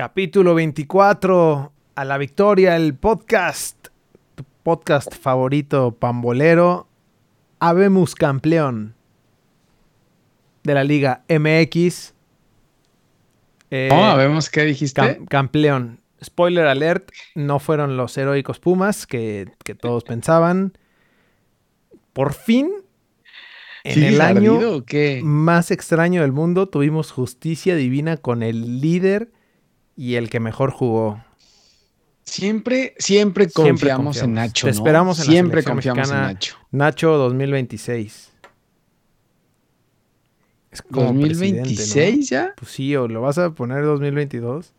Capítulo 24, a la victoria, el podcast, tu podcast favorito pambolero, Habemos campeón de la Liga MX. Eh, oh, vemos qué dijiste. campeón. Spoiler alert, no fueron los heroicos Pumas que, todos pensaban. Por fin, en el año más extraño del mundo, tuvimos justicia divina con el líder y el que mejor jugó. Siempre, siempre confiamos, en Nacho. Te esperamos en Siempre confiamos en Nacho. Nacho 2026. Es como ¿2026 ya? Pues sí, o lo vas a poner 2022.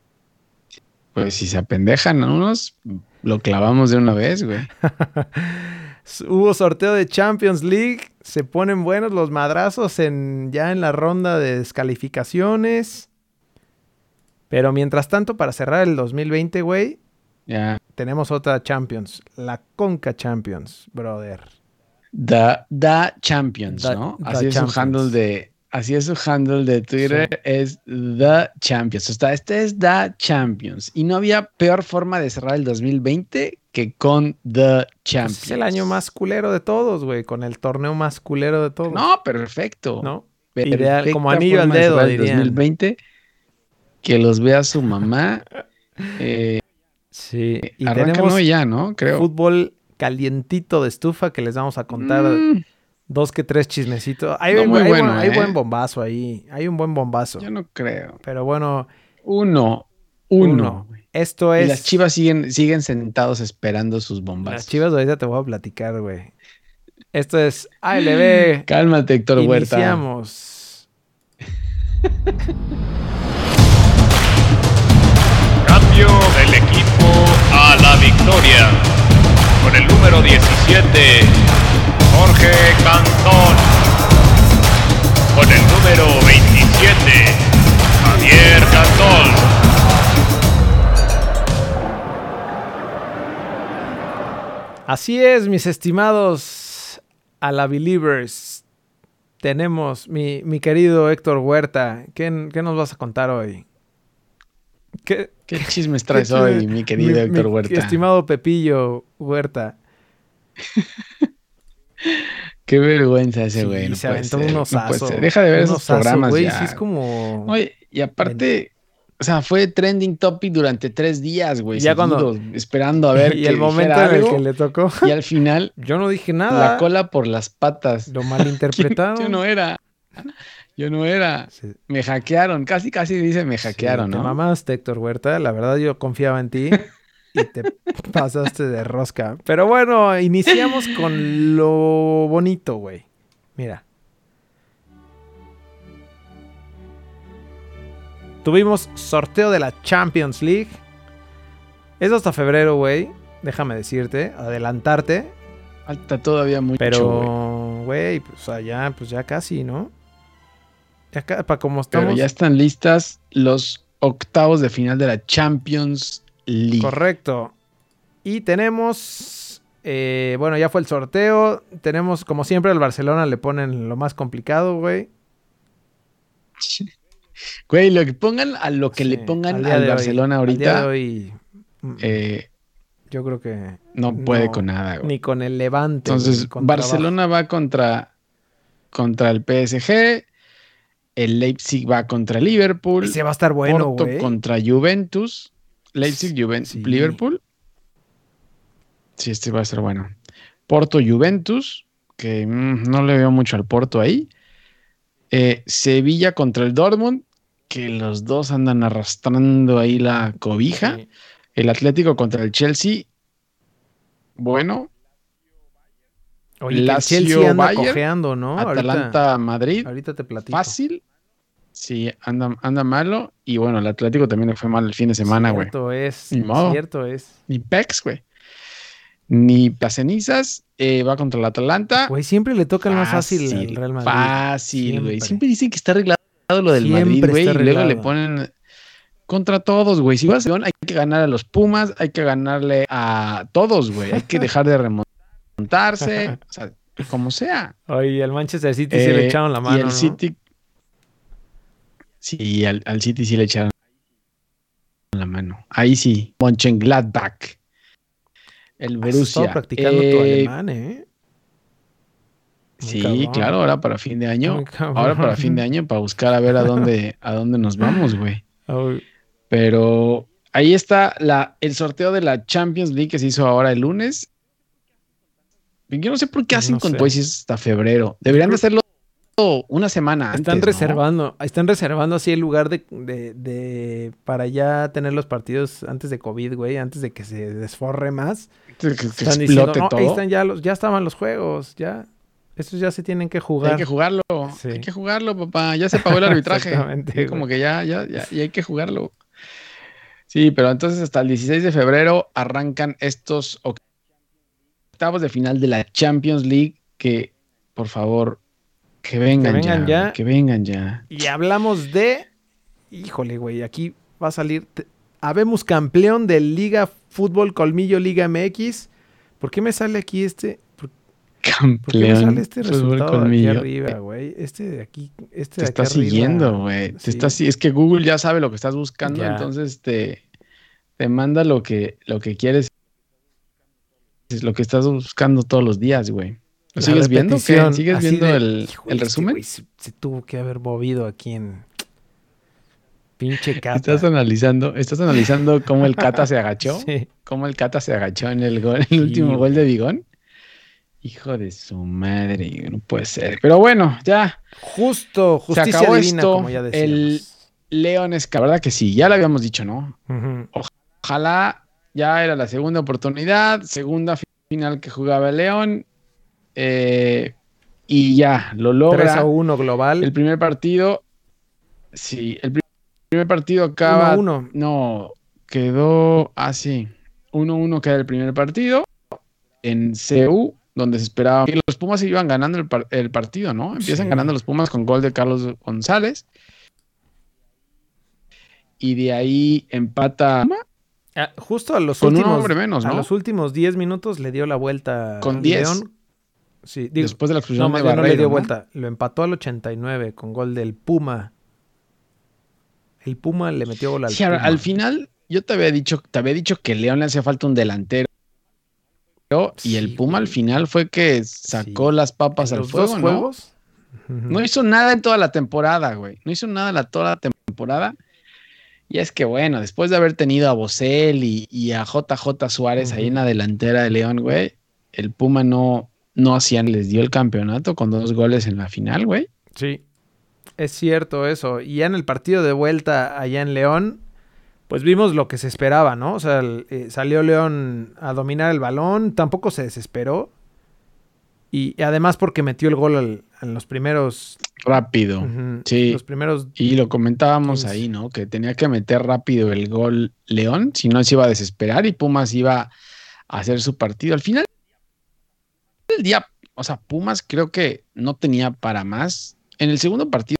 Pues si se apendejan unos, lo clavamos de una vez, güey. Hubo sorteo de Champions League. Se ponen buenos los madrazos en, ya en la ronda de descalificaciones. Pero mientras tanto, para cerrar el 2020, güey, tenemos otra Champions. La Conca Champions, brother. The, the Champions, ¿no? Así es su handle de. Así es su handle de Twitter, es The Champions. O sea, este es The Champions. Y no había peor forma de cerrar el 2020 que con The Champions. Pues es el año más culero de todos, güey. Con el torneo más culero de todos. No, perfecto. ¿No? Ideal, como anillo al dedo, de 2020 que los vea su mamá. Eh, sí, y tenemos ya, ¿no? Creo. Fútbol calientito de estufa que les vamos a contar mm. dos que tres chismecitos. Hay, un, muy bueno, hay, buen ¿eh? bombazo ahí. Hay un buen bombazo. Yo no creo. Pero bueno. Uno. Uno. Esto es. Y las chivas siguen, siguen sentados esperando sus bombas. Las chivas ahorita te voy a platicar, güey. Esto es ALB. Cálmate, Héctor Huerta. Iniciamos. del equipo a la victoria. Con el número 17, Jorge Cantón. Con el número 27, Javier Cantón. Así es, mis estimados a la Believers. Tenemos mi, mi querido Héctor Huerta. ¿Qué, ¿Qué nos vas a contar hoy? ¿Qué, ¿Qué chismes traes hoy, mi querido Héctor Huerta? Estimado Pepillo Huerta. Qué vergüenza ese güey. Sí, se aventó unos asos. Deja de ver esos programas güey, ya. Sí, es como... Oye, y aparte... O sea, fue trending topic durante tres días, güey. Ya cuando... Esperando a ver Y el momento en el que le tocó. Y al final... Yo no dije nada. La cola por las patas. Lo malinterpretaron. Yo no era. Yo no era. Me hackearon. Casi, casi dice me hackearon, ¿no? Te mamaste, Héctor Huerta. La verdad, yo confiaba en ti. y te pasaste de rosca. Pero bueno, iniciamos con lo bonito, güey. Mira. Tuvimos sorteo de la Champions League. Es hasta febrero, güey. Déjame decirte, adelantarte. Falta todavía mucho. Pero, güey, pues allá, pues ya casi, ¿no? Ya para como estamos. Pero ya están listas los octavos de final de la Champions League. Correcto. Y tenemos. Eh, bueno, ya fue el sorteo. Tenemos, como siempre, al Barcelona le ponen lo más complicado, güey. Güey, lo que pongan a lo que le pongan al, Barcelona ahorita. Eh, yo creo que. No puede con nada, güey. Ni con el Levante. Entonces, Barcelona va contra, contra el PSG. El Leipzig va contra Liverpool. Se va a estar bueno, Porto contra Juventus. Leipzig, Juventus, Liverpool. Sí, este va a ser bueno. Porto, Juventus, que mm, no le veo mucho al Porto ahí. Eh, Sevilla contra el Dortmund, que los dos andan arrastrando ahí la cobija. El Atlético contra el Chelsea. Bueno. Oye, el Chelsea anda cojeando, ¿no? Atalanta, Madrid. Ahorita te platico. Fácil. Sí, anda, anda malo. Y bueno, el Atlético también le fue mal el fin de semana, güey. Cierto es. Ni Cierto es. Ni Pex, güey. Ni Pacenizas. Eh, va contra el Atalanta. Güey, siempre le toca el más fácil al Real Madrid. Fácil, güey. Siempre. dicen que está arreglado lo del Madrid, güey. Y luego le ponen contra todos, güey. Si vas a León, hay que ganar a los Pumas, hay que ganarle a todos, güey. Hay que dejar de remontarse. o sea, como sea. Oye, al Manchester City sí le eh, echaron la mano. Y el ¿no? City Sí, al, City sí le echaron la mano. Ahí sí, Mönchengladbach. El Borussia. Practicando tu eh, alemán, ¿eh? sí, claro, ahora para fin de año. Ahora para fin de año para buscar a ver a dónde, a dónde nos vamos, güey. Pero ahí está la, el sorteo de la Champions League que se hizo ahora el lunes. Yo no sé por qué hacen con pues hasta febrero. Deberían de hacerlo una semana están reservando, están reservando así el lugar de, de, para ya tener los partidos antes de COVID, güey, antes de que se desforre más. están diciendo, no, ahí están ya los, ya estaban los juegos, ya. Estos ya se tienen que jugar. Hay que jugarlo, hay que jugarlo, papá. Ya se pagó el arbitraje. como que ya, ya, ya, y hay que jugarlo. Sí, pero entonces hasta el 16 de febrero arrancan estos octavos de final de la Champions League que, por favor, que vengan, ya, Que vengan ya. Y hablamos de. Híjole, güey, aquí va a salir. Habemos campeón de Liga Fútbol Colmillo Liga MX. ¿Por qué me sale aquí este? Campeón. ¿Por qué me sale este resultado de aquí arriba, güey? Este de aquí. Este te está siguiendo, güey. Es que Google ya sabe lo que estás buscando, entonces te, te manda lo que, lo que quieres. Es lo que estás buscando todos los días, güey. ¿Lo sigues viendo? ¿Sigues viendo el, resumen? se, tuvo que haber movido aquí en pinche Cata. Estás analizando, estás analizando cómo el Cata se agachó. sí. Cómo el Cata se agachó en el gol, el último gol de Bigón. Hijo de su madre, no puede ser. Pero bueno, ya. Justo, justicia se acabó esto, como ya El León es que la verdad que sí, ya lo habíamos dicho, ¿no? Ojalá ya era la segunda oportunidad, segunda final que jugaba el León eh, y ya, lo logra. 3 a 1 global. El primer partido. Sí, el primer partido acaba. 1 No, quedó así. 1-1 queda el primer partido. En CU, donde se esperaba que los Pumas iban ganando el, partido, ¿no? Empiezan ganando los Pumas con gol de Carlos González. Y de ahí empata. Ah, justo a los con últimos. Un hombre menos, ¿no? A los últimos 10 minutos le dio la vuelta. Con 10. Sí, Después de la expulsión no, no le dio vuelta. Lo empató al 89 con gol del Puma. El Puma le metió gol al sí, al final, yo te había dicho, te había dicho que León le hacía falta un delantero. y el Puma al final fue que sacó las papas al fuego, ¿no? Juegos? No hizo nada en toda la temporada, güey. No hizo nada la toda la temporada. Y es que bueno, después de haber tenido a Bosel y, a JJ Suárez ahí en la delantera de León, güey, el Puma no, no hacían, les dio el campeonato con dos goles en la final, güey. Sí, es cierto eso. Y ya en el partido de vuelta allá en León, pues vimos lo que se esperaba, ¿no? O sea, eh, salió León a dominar el balón, tampoco se desesperó. Y, además porque metió el gol en los primeros... Rápido, sí. Los primeros... Y lo comentábamos ahí, ¿no? Que tenía que meter rápido el gol León, si no se iba a desesperar y Pumas iba a hacer su partido. Al final el día, o sea, Pumas creo que no tenía para más. En el segundo partido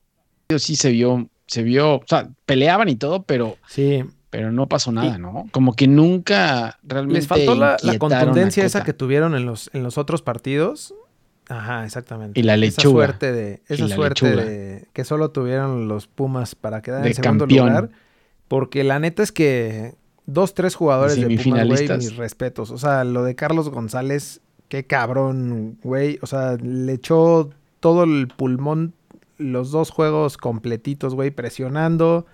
sí se vio, se vio, o sea, peleaban y todo, pero sí. Pero no pasó nada, ¿no? Como que nunca realmente. Les faltó la, contundencia esa que tuvieron en los, en los otros partidos. Ajá, exactamente. Y la lechuga. Esa suerte de, esa suerte de que solo tuvieron los Pumas para quedar en segundo lugar. Porque la neta es que dos, tres jugadores de Pumas, güey, mis respetos. O sea, lo de Carlos González Qué cabrón, güey. O sea, le echó todo el pulmón los dos juegos completitos, güey, presionando.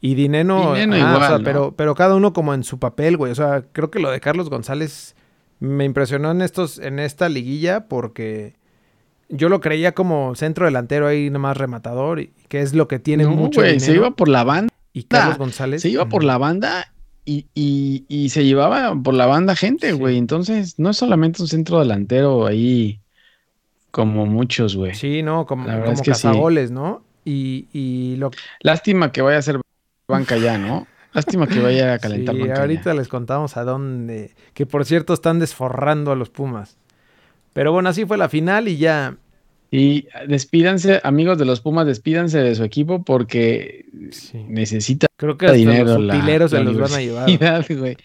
Y Dineno, igual, pero, pero cada uno como en su papel, güey. O sea, creo que lo de Carlos González me impresionó en estos, en esta liguilla, porque yo lo creía como centro delantero ahí nomás rematador, y que es lo que tiene mucho. Güey, se iba por la banda. Y Carlos González. Se iba por la banda y, se llevaba por la banda gente, güey. Entonces, no es solamente un centro delantero ahí como muchos, güey. Sí, no, como, como cazagoles, ¿no? Y, y lo... Lástima que vaya a ser banca ya, ¿no? Lástima que vaya a calentar sí, ahorita les contamos a dónde... Que por cierto están desforrando a los Pumas. Pero bueno, así fue la final y ya y despídanse, amigos de los Pumas, despídanse de su equipo porque necesita Creo que dinero. Los utileros se los van a llevar.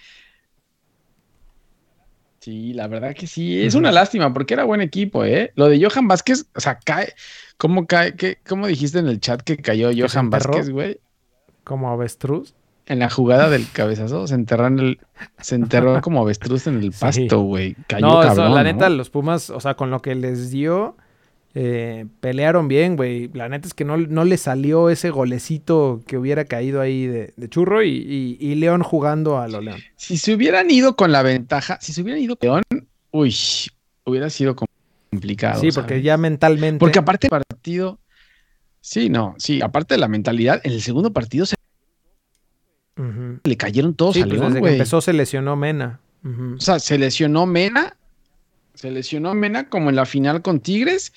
Sí, la verdad que sí. Es una lástima porque era buen equipo, ¿eh? Lo de Johan Vázquez, o sea, cae. ¿Cómo cae? ¿Qué, ¿Cómo dijiste en el chat que cayó Johan Vázquez, güey? ¿Como avestruz? en la jugada del cabezazo, se enterró en el, se enterró como avestruz en el pasto, güey. Cayó no, cabrón, la neta, los Pumas, o sea, con lo que les dio, eh, pelearon bien, güey. La neta es que no, no le salió ese golecito que hubiera caído ahí de, churro y, y, León jugando a lo León. Si se hubieran ido con la ventaja, si se hubieran ido con León, uy, hubiera sido complicado. Sí, porque ya mentalmente. Porque aparte del partido, sí, no, sí, aparte de la mentalidad, en el segundo partido se le cayeron todos a pues León, desde que empezó se lesionó Mena. O sea, se lesionó Mena, se lesionó Mena como en la final con Tigres.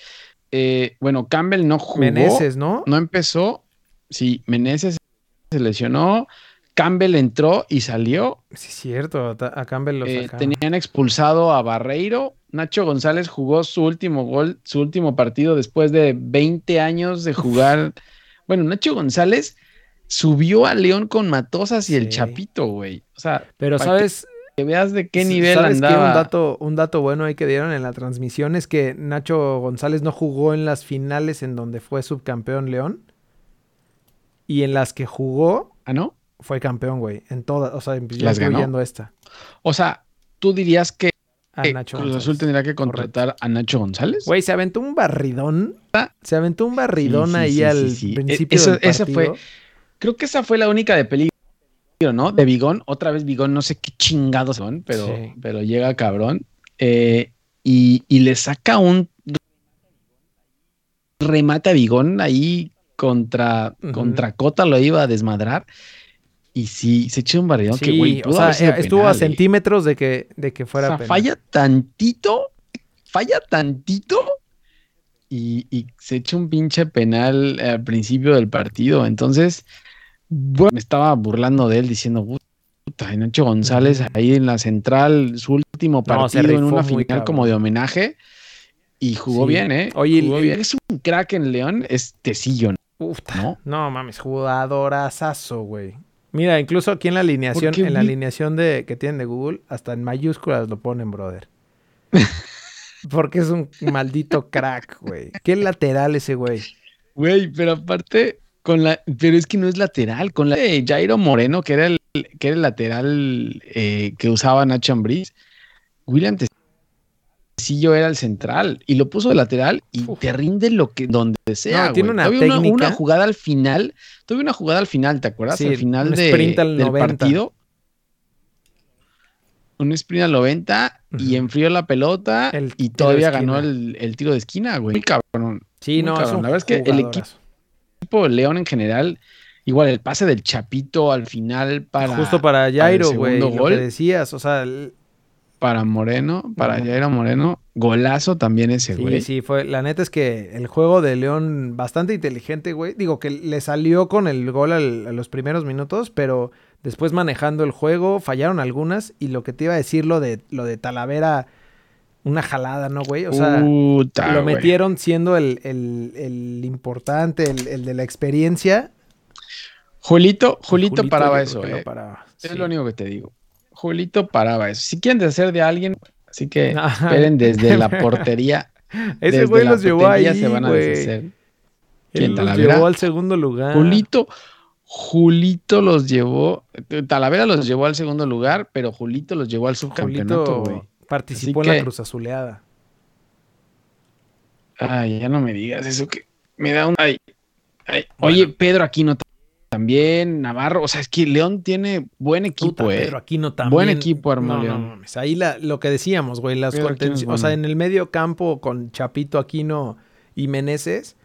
Eh, bueno, Campbell no jugó. Meneses, ¿no? No empezó. Sí, Meneses se lesionó. Campbell entró y salió. Sí, cierto. A Campbell lo eh, Tenían expulsado a Barreiro. Nacho González jugó su último gol, su último partido después de 20 años de jugar. Bueno, Nacho González subió a León con Matosas y el Chapito, güey. O sea, pero sabes que, veas de qué nivel andaba. un dato, un dato bueno ahí que dieron en la transmisión es que Nacho González no jugó en las finales en donde fue subcampeón León. Y en las que jugó. ¿Ah, no? Fue campeón, güey. En todas, o sea, incluyendo esta. O sea, tú dirías que Cruz Azul tendría que contratar a Nacho González. Güey, se aventó un barridón. Ah. Se aventó un barridón ahí al principio. del partido. Ese fue Creo que esa fue la única de peligro, ¿no? De Bigón, otra vez Bigón, no sé qué chingados son, pero, pero llega cabrón. Eh, y, le saca un remate a Bigón ahí contra, contra Cota, lo iba a desmadrar. Y sí, se echó un barridón que, güey, o sea, estuvo a centímetros de que, de que fuera. O sea, falla tantito, falla tantito y, y, se echa un pinche penal al principio del partido. Entonces, bueno, me estaba burlando de él diciendo, puta, Nacho González ahí en la central, su último partido en una final como de homenaje. Y jugó bien, ¿eh? Oye, jugó bien. es un crack en León, es Tecillo, ¿no? No mames, jugadorazazo, güey. Mira, incluso aquí en la alineación, en la alineación de, que tienen de Google, hasta en mayúsculas lo ponen, brother. Porque es un maldito crack, güey. Qué lateral ese güey. Güey, pero aparte, con la, pero es que no es lateral, con la de Jairo Moreno, que era el, que era el lateral eh, que usaba Nacho Ambriz, William Tecillo era el central y lo puso de lateral y te rinde lo que donde sea. tiene una, técnica. Una, jugada al final, tuve una jugada al final, ¿te acuerdas? al final de, del partido. Un sprint al 90 y enfrió la pelota y todavía ganó el, tiro de esquina, güey. Muy cabrón. Sí, no, la verdad es que el equipo equipo León en general, igual el pase del Chapito al final para. Justo para Jairo, güey. Lo que decías, o sea. Para Moreno, para Jairo Moreno, golazo también ese, güey. Sí, sí, fue. La neta es que el juego de León bastante inteligente, güey. Digo que le salió con el gol a los primeros minutos, pero después manejando el juego, fallaron algunas. Y lo que te iba a decir, lo de, lo de Talavera una jalada, ¿no, güey? O sea, lo metieron siendo el, importante, el, de la experiencia. Julito, Julito, paraba eso, eh. Es lo único que te digo. Julito paraba eso. Si quieren deshacer de alguien, así que esperen desde la portería. Ese güey los llevó ahí, se van a deshacer. Él los llevó al segundo lugar. Julito, Julito los llevó, Talavera los llevó al segundo lugar, pero Julito los llevó al subcampeonato, güey. Participó en la Cruz Azuleada. Ay, ya no me digas eso que me da un. Ay, Oye, Pedro Aquino también, Navarro. O sea, es que León tiene buen equipo, eh. Pedro Aquino también. Buen equipo, hermano. Ahí lo que decíamos, güey. Las O sea, en el medio campo con Chapito Aquino y Meneses.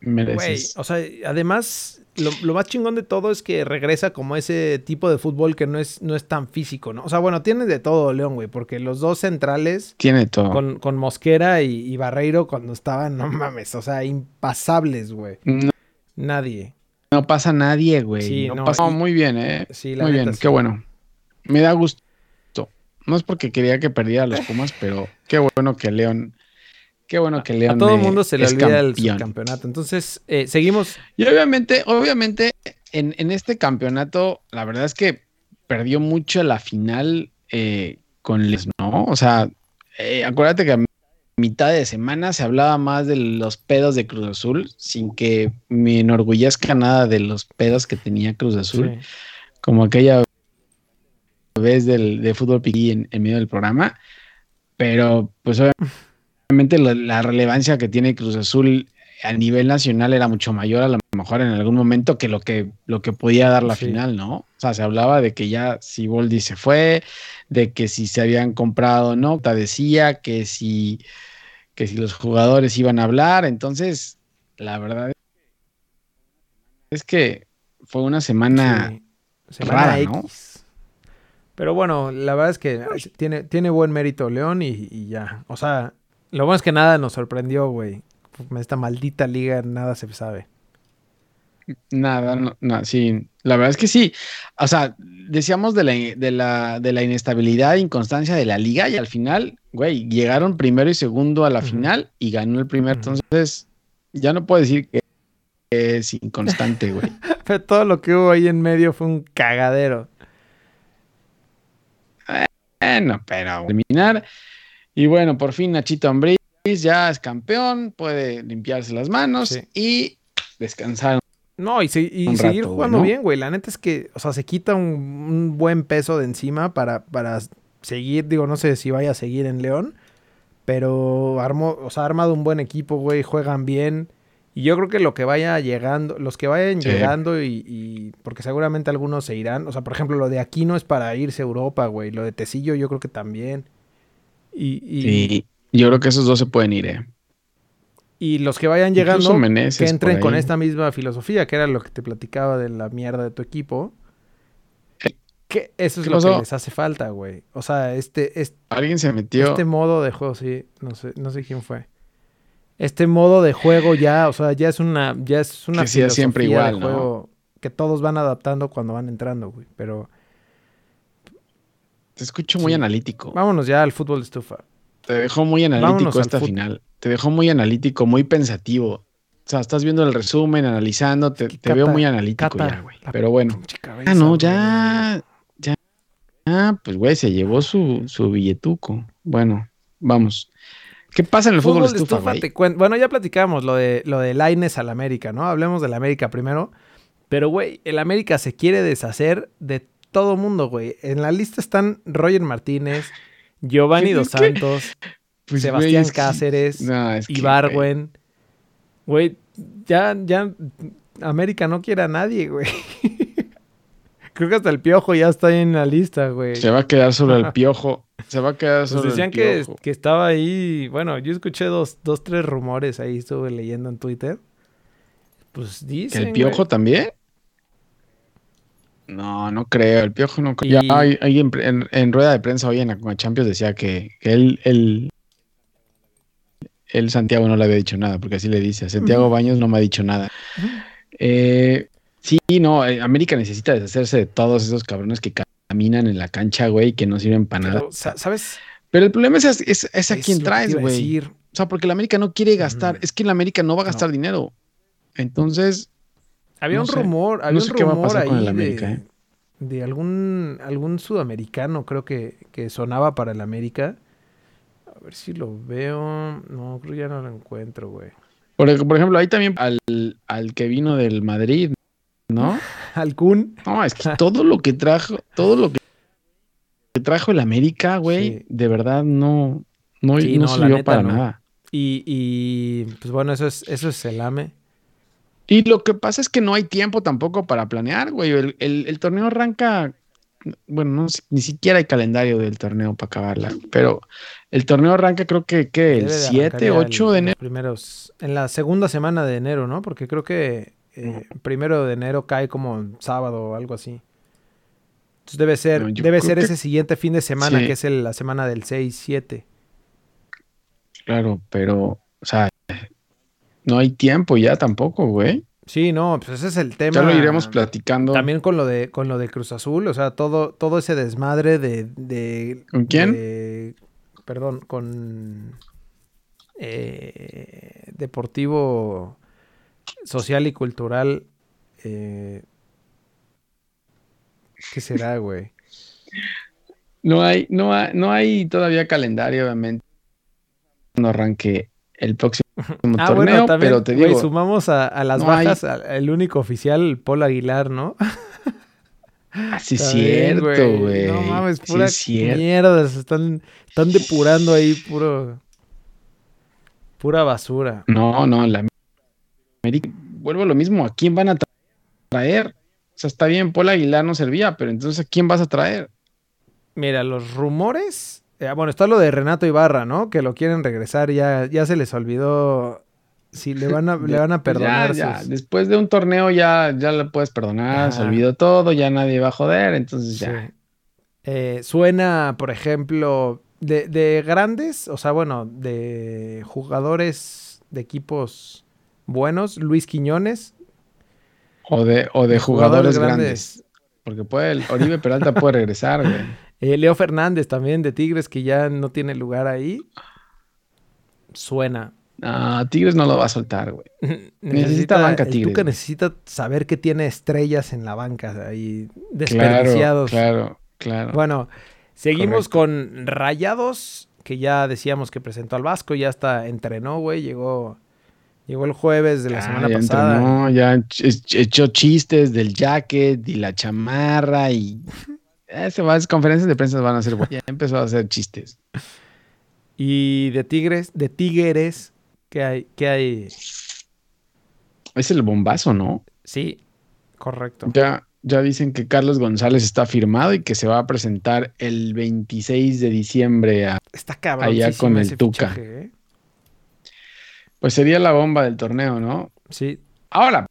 Meneses. o sea, además lo, más chingón de todo es que regresa como ese tipo de fútbol que no es, no es tan físico, ¿no? O sea, bueno, tiene de todo León, güey, porque los dos centrales. Tiene todo. Con, Mosquera y, Barreiro cuando estaban, no mames, o sea, impasables, güey. Nadie. No pasa nadie, güey. Sí, no, pasa muy bien, ¿eh? Sí, la muy bien, qué bueno. Me da gusto. No es porque quería que perdiera los Pumas, pero qué bueno que León Qué bueno que León. A todo el mundo se le olvida el campeonato. Entonces, eh, seguimos. Y obviamente, obviamente, en, este campeonato, la verdad es que perdió mucho la final eh, con Les, ¿no? O sea, eh, acuérdate que a mitad de semana se hablaba más de los pedos de Cruz Azul, sin que me enorgullezca nada de los pedos que tenía Cruz Azul. como aquella vez del, de fútbol piquí en, medio del programa, pero pues obviamente la, relevancia que tiene Cruz Azul a nivel nacional era mucho mayor a lo mejor en algún momento que lo que, lo que podía dar la final, ¿no? O sea, se hablaba de que ya si Boldi se fue, de que si se habían comprado, ¿no? decía que si, que si los jugadores iban a hablar, entonces la verdad es que fue una semana, rara, ¿no? Pero bueno, la verdad es que tiene, tiene buen mérito León y, ya. O sea, lo bueno es que nada nos sorprendió, güey. Esta maldita liga nada se sabe. Nada, no, sí. La verdad es que sí. O sea, decíamos de la, de la, de la inestabilidad e inconstancia de la liga y al final, güey, llegaron primero y segundo a la final y ganó el primer. Entonces, ya no puedo decir que es inconstante, güey. Pero todo lo que hubo ahí en medio fue un cagadero. Bueno, pero terminar. Y bueno, por fin Nachito Ambriz ya es campeón, puede limpiarse las manos y descansar. No, y, seguir jugando bien, güey. La neta es que, o sea, se quita un, buen peso de encima para, para seguir. Digo, no sé si vaya a seguir en León, pero armó, o sea, ha armado un buen equipo, güey. Juegan bien. Y yo creo que lo que vaya llegando, los que vayan llegando y, porque seguramente algunos se irán, o sea, por ejemplo, lo de Aquino es para irse a Europa, güey, lo de Tecillo yo creo que también. Y, y, yo creo que esos dos se pueden ir, eh. Y los que vayan llegando, que entren con esta misma filosofía, que era lo que te platicaba de la mierda de tu equipo. Que eso es lo que les hace falta, güey. O sea, este, este, Alguien se metió. Este modo de juego, sí. No sé, no sé quién fue este modo de juego ya, o sea, ya es una, ya es una que siempre igual, juego que todos van adaptando cuando van entrando, güey. Pero te escucho muy analítico. Vámonos ya al fútbol de estufa. Te dejó muy analítico esta final. Te dejó muy analítico, muy pensativo. O sea, estás viendo el resumen, analizando, te, veo muy analítico ya, güey. Pero bueno. ah, no, ya, ya. Ah, pues güey, se llevó su, su billetuco. Bueno, vamos. ¿Qué pasa en el fútbol, estufa, Bueno, ya platicamos lo de lo de Laines al América, ¿no? Hablemos del América primero. Pero, güey, el América se quiere deshacer de todo mundo, güey. En la lista están Roger Martínez, Giovanni Dos Santos, pues, Sebastián Cáceres, y Ibarwen. Güey, ya, ya América no quiere a nadie, güey. Creo que hasta el piojo ya está ahí en la lista, güey. Se va a quedar sobre el piojo. Se va a quedar pues sobre decían que, que, estaba ahí. Bueno, yo escuché dos, dos, tres rumores ahí, estuve leyendo en Twitter. Pues dicen. ¿El piojo también? No, no creo. El piojo no creo. Ya hay, en, rueda de prensa hoy en la Champions decía que, que él, él, él, Santiago no le había dicho nada, porque así le dice. Santiago Baños no me ha dicho nada. Eh, Sí, no, eh, América necesita deshacerse de todos esos cabrones que caminan en la cancha, güey, que no sirven para nada. ¿Sabes? Pero el problema es, es, a quien traes, güey. O sea, porque la América no quiere gastar. Es que la América no va a gastar dinero. Entonces. Había un rumor, había un rumor ahí con América, ¿eh? de, algún, algún sudamericano, creo que, que sonaba para el América. A ver si lo veo. No, creo que ya no lo encuentro, güey. Por, por ejemplo, ahí también al, al que vino del Madrid, ¿no? Alcún. No, es que todo lo que trajo, todo lo que trajo el América, güey, de verdad no, no, no, sirvió para nada. Y, y, pues bueno, eso es, eso es el AME. Y lo que pasa es que no hay tiempo tampoco para planear, güey. El, torneo arranca, bueno, ni siquiera hay calendario del torneo para acabarla, pero el torneo arranca creo que, ¿qué? El 7, 8 de enero. Primeros, en la segunda semana de enero, ¿no? Porque creo que eh, primero de enero cae como sábado o algo así. Entonces debe ser, debe ser ese siguiente fin de semana, que es la semana del 6-7. Claro, pero, o sea, no hay tiempo ya tampoco, güey. Sí, no, pues ese es el tema. Ya lo iremos platicando. También con lo de, con lo de Cruz Azul, o sea, todo, todo ese desmadre de. de ¿Con quién? perdón, con eh, Deportivo social y cultural. Eh, ¿Qué será, güey? No hay, no hay, no hay todavía calendario, obviamente. No arranque el próximo ah, torneo, pero te digo. sumamos a, las bajas el único oficial, Paul Aguilar, ¿no? Así es cierto, güey. No mames, pura mierda. Se están, están depurando ahí puro. Pura basura. No, no, la América. Vuelvo a lo mismo. ¿A quién van a traer? O sea, está bien, Paul Aguilar no servía, pero entonces ¿a quién vas a traer? Mira, los rumores. Eh, bueno, está lo de Renato Ibarra, ¿no? Que lo quieren regresar. Ya, ya se les olvidó si le van a, le van a perdonar. Ya, Después de un torneo ya, ya le puedes perdonar, se olvidó todo, ya nadie va a joder, entonces ya. Eh, suena, por ejemplo, de, de, grandes, o sea, bueno, de jugadores de equipos buenos, Luis Quiñones. O de, o de jugadores, grandes. Porque puede, Oribe Peralta puede regresar, güey. Eh, Leo Fernández también de Tigres, que ya no tiene lugar ahí. Suena. Ah, Tigres no lo va a soltar, güey. necesita, banca Tigres. Tuca necesita saber que tiene estrellas en la banca ahí desperdiciados. Claro, claro. Bueno, seguimos con Rayados, que ya decíamos que presentó al Vasco, ya está entrenó, güey, llegó llegó el jueves de la semana ya pasada. Entrenó, ya echó chistes del jacket y la chamarra y ese va, conferencias de prensa van a ser Ya empezó a hacer chistes. Y de Tigres, de Tigres, ¿Qué hay? ¿Qué hay? Es el bombazo, ¿no? Sí, correcto. Ya, ya dicen que Carlos González está firmado y que se va a presentar el 26 de diciembre a, está allá con el Tuca. ¿eh? Pues sería la bomba del torneo, ¿no? Sí. Ahora,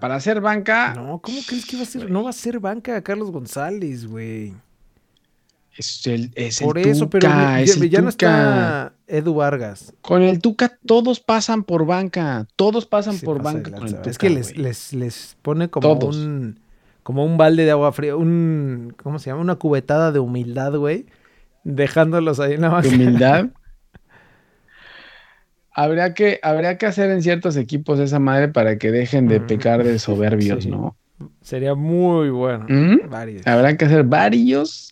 para hacer banca. No, ¿cómo crees que va a ser? No va a ser banca Carlos González, güey. Es el, es Por eso, pero ya, no está Edu Vargas. Con el Tuca todos pasan por banca. Todos pasan por banca con el Tuca, Es que les, les, les, pone como un como un balde de agua fría, un ¿cómo se llama? Una cubetada de humildad, güey, dejándolos ahí en la banca. humildad? habría que, habría que hacer en ciertos equipos esa madre para que dejen de pecar de soberbios, ¿no? Sería muy bueno. Habrá que hacer varios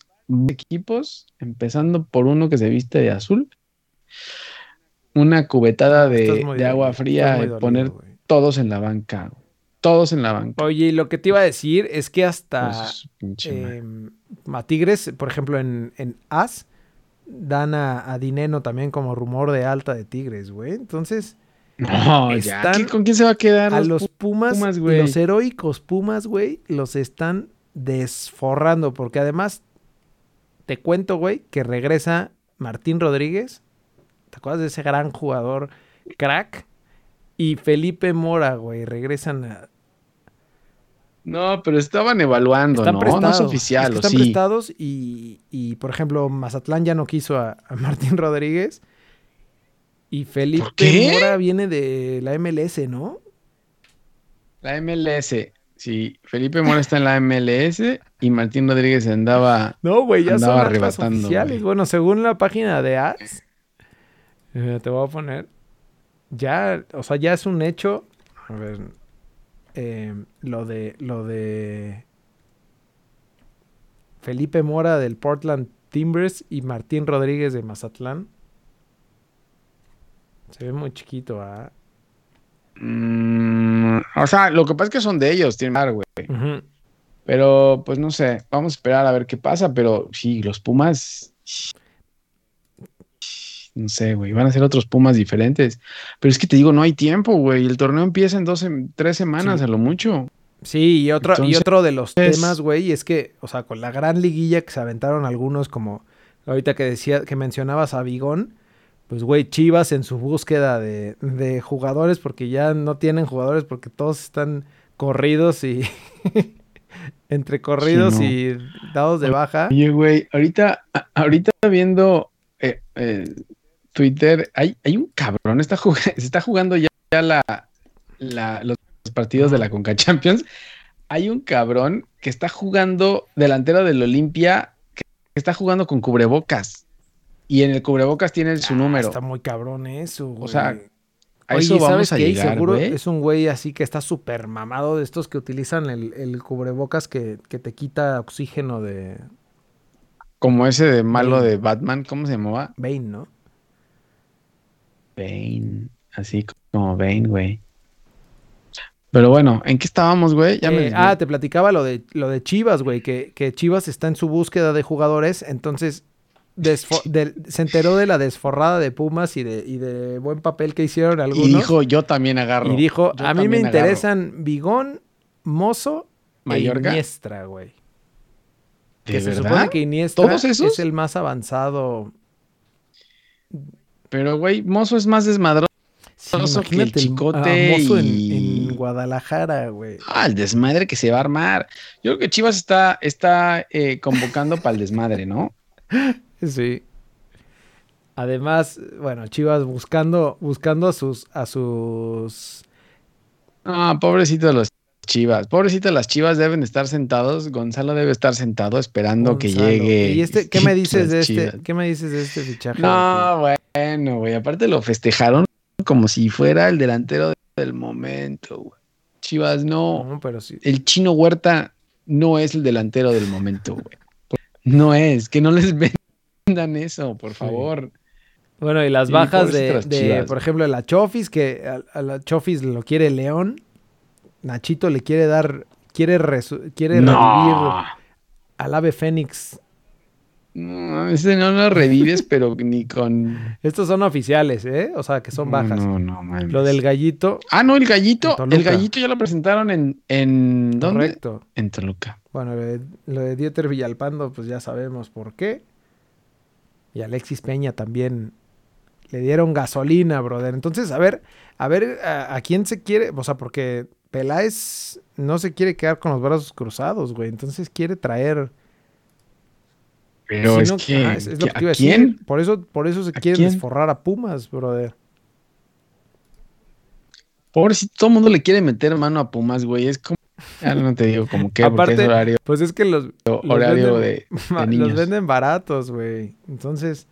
equipos, empezando por uno que se viste de azul, una cubetada de, agua fría y poner todos en la banca. Todos en la banca. Oye, y lo que te iba a decir es que hasta eh, a Tigres, por ejemplo, en, en As, dan a, Dineno también como rumor de alta de Tigres, güey. Entonces. No, ya. ¿Con quién se va a quedar? A los, Pumas, Pumas los heroicos Pumas, güey, los están desforrando. Porque además te cuento, güey, que regresa Martín Rodríguez. ¿Te acuerdas de ese gran jugador crack? Y Felipe Mora, güey, regresan a... No, pero estaban evaluando, ¿no? Prestados, no es oficial, están prestados y, y, por ejemplo, Mazatlán ya no quiso a, Martín Rodríguez. Y Felipe Mora viene de la MLS, ¿no? La MLS. Sí, Felipe Mora está en la MLS y Martín Rodríguez andaba. No, güey, ya son arrebatando. Oficiales. Bueno, según la página de Ads, eh, te voy a poner. Ya, o sea, ya es un hecho. A ver. Eh, lo de. Lo de. Felipe Mora del Portland Timbers y Martín Rodríguez de Mazatlán. Se ve muy chiquito, ¿ah? Mm, o sea, lo que pasa es que son de ellos, tienen güey. Pero, pues no sé, vamos a esperar a ver qué pasa, pero sí, los Pumas. No sé, güey, van a ser otros Pumas diferentes. Pero es que te digo, no hay tiempo, güey. El torneo empieza en dos, tres semanas a lo mucho. Sí, y otro, y otro de los temas, güey, es que, o sea, con la gran liguilla que se aventaron algunos, como ahorita que decía, que mencionabas a Bigón, pues, güey, Chivas en su búsqueda de, de, jugadores, porque ya no tienen jugadores, porque todos están corridos y entre corridos y dados de baja. Oye, güey, ahorita, ahorita viendo eh, eh, Twitter, hay, hay un cabrón, está se está jugando ya, la, la, los partidos de la Conca Champions. Hay un cabrón que está jugando delantero del Olimpia, que está jugando con cubrebocas. Y en el cubrebocas tiene su ah, número. Está muy cabrón eso, güey. O sea, a eso vamos a llegar, seguro es un güey así que está súper mamado de estos que utilizan el, cubrebocas que, te quita oxígeno de... Como ese de malo de Batman, ¿cómo se llamaba? Bane, ¿no? Bane, así como Bane, güey. Pero bueno, ¿en qué estábamos, güey? Eh, ah, te platicaba lo de, lo de Chivas, güey, que, que Chivas está en su búsqueda de jugadores, entonces se enteró de la desforrada de Pumas y de, de buen papel que hicieron algunos. Y dijo, yo también agarro. Y dijo, a mí me interesan Bigón, Mozo e Iniestra, güey. Que se supone que Iniestra es el más avanzado. Pero, güey, Mozo es más desmadroso que el chicote en, Guadalajara, güey. Ah, el desmadre que se va a armar. Yo creo que Chivas está, está eh, convocando para el desmadre, ¿no? Sí. Además, bueno, Chivas buscando, buscando a sus, a sus. Ah, pobrecitos los Chivas. Pobrecitos las Chivas deben estar sentados. Gonzalo debe estar sentado esperando que llegue. ¿Y este, qué me dices de este? ¿Qué me dices de este fichaje? No, bueno, güey. Aparte lo festejaron como si fuera el delantero del momento, güey. Chivas no. no pero sí. El chino Huerta no es el delantero del momento, güey. No es, que no les vendan eso, por favor. Bueno, y las bajas de, por ejemplo, la Chofis, que a, la Chofis lo quiere León. Nachito le quiere dar, quiere, quiere revivir al ave Fénix. No, ese no lo revives, pero ni con. Estos son oficiales, ¿eh? O sea, que son bajas. No, no, mames. Lo del gallito. Ah, no, el gallito. El gallito ya lo presentaron en. en ¿Dónde? Correcto. En Toluca. Bueno, lo de Dieter Villalpando, pues ya sabemos por qué. Y Alexis Peña también le dieron gasolina, brother. Entonces, a ver, a ver a, quién se quiere, o sea, porque Peláez no se quiere quedar con los brazos cruzados, güey. Entonces quiere traer. Pero es, que, ah, es, lo que te iba a quién? Por eso, por eso se quiere desforrar a Pumas, brother. Por si todo el mundo le quiere meter mano a Pumas, güey. Es como ya no te digo como que Aparte, horario. Pues es que los, horario de, Los venden baratos, güey. Entonces.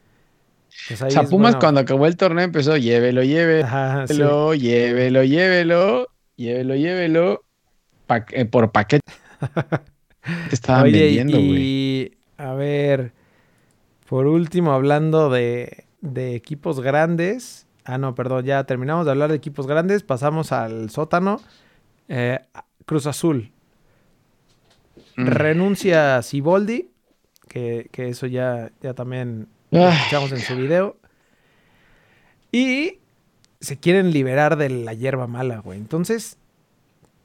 Pues o sea, Pumas cuando acabó el torneo empezó, llévelo, llévelo, llévelo, llévelo, llévelo, llévelo, eh, por paquete. Te estaban vendiendo, güey. Y a ver, por último, hablando de, de equipos grandes. Ah, no, perdón, ya terminamos de hablar de equipos grandes. Pasamos al sótano. Eh, Cruz Azul. Mm. Renuncia a Siboldi, que, eso ya, ya también ah. escuchamos en su video. Y se quieren liberar de la hierba mala, güey. Entonces,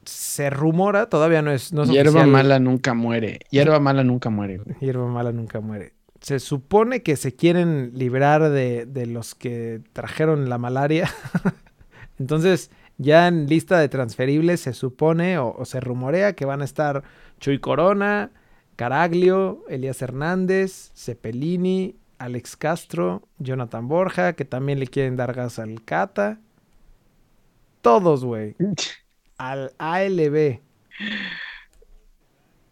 se rumora, todavía no es, no Hierba mala nunca muere. Hierba mala nunca muere. Hierba mala nunca muere. Se supone que se quieren liberar de, de los que trajeron la malaria. Entonces, ya en lista de transferibles se supone o, se rumorea que van a estar Chuy Corona, Caraglio, Elías Hernández, Cepelini, Alex Castro, Jonathan Borja, que también le quieren dar gas al Cata. Todos, güey. al ALB.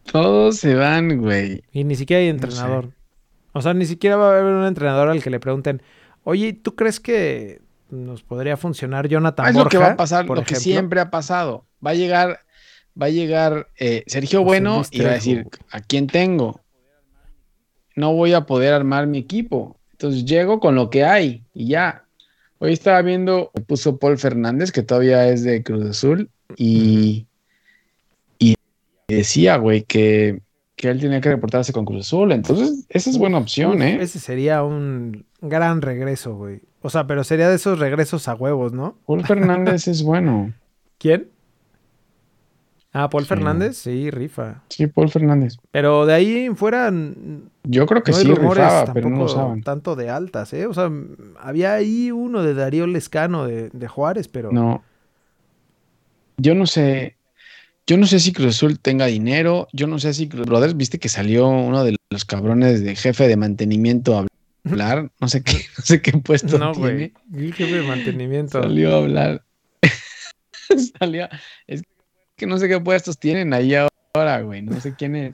Todos se van, güey. Y ni siquiera hay entrenador. O sea, ni siquiera va a haber un entrenador al que le pregunten, oye, ¿tú crees que nos podría funcionar Jonathan Es lo que va a pasar, lo que siempre ha pasado. Va a llegar, va a llegar eh, Sergio Bueno y va a decir, ¿a quién tengo? No voy a poder armar mi equipo. Entonces llego con lo que hay y ya. Hoy estaba viendo, puso Paul Fernández, que todavía es de Cruz Azul, y, y decía, güey, que, que él tenía que reportarse con Cruz Azul. Entonces, esa es buena opción, ¿eh? Ese sería un gran regreso, güey. O sea, pero sería de esos regresos a huevos, ¿no? Paul Fernández es bueno. ¿Quién? Ah, Paul Fernández, sí, rifa. Sí, Paul Fernández. Pero de ahí en fuera. Yo creo que sí rifaba, pero no usaban. Tanto de altas, ¿eh? O sea, había ahí uno de Darío Lescano de, Juárez, pero. No. Yo no sé. Yo no sé si Cruz Azul tenga dinero. Yo no sé si Cruz Brothers, viste que salió uno de los cabrones de jefe de mantenimiento a hablar, no sé qué, no sé qué puesto no, tiene. Güey, jefe de mantenimiento. Salió a hablar. salió, es que no sé qué puestos tienen ahí ahora, güey, no sé quién es.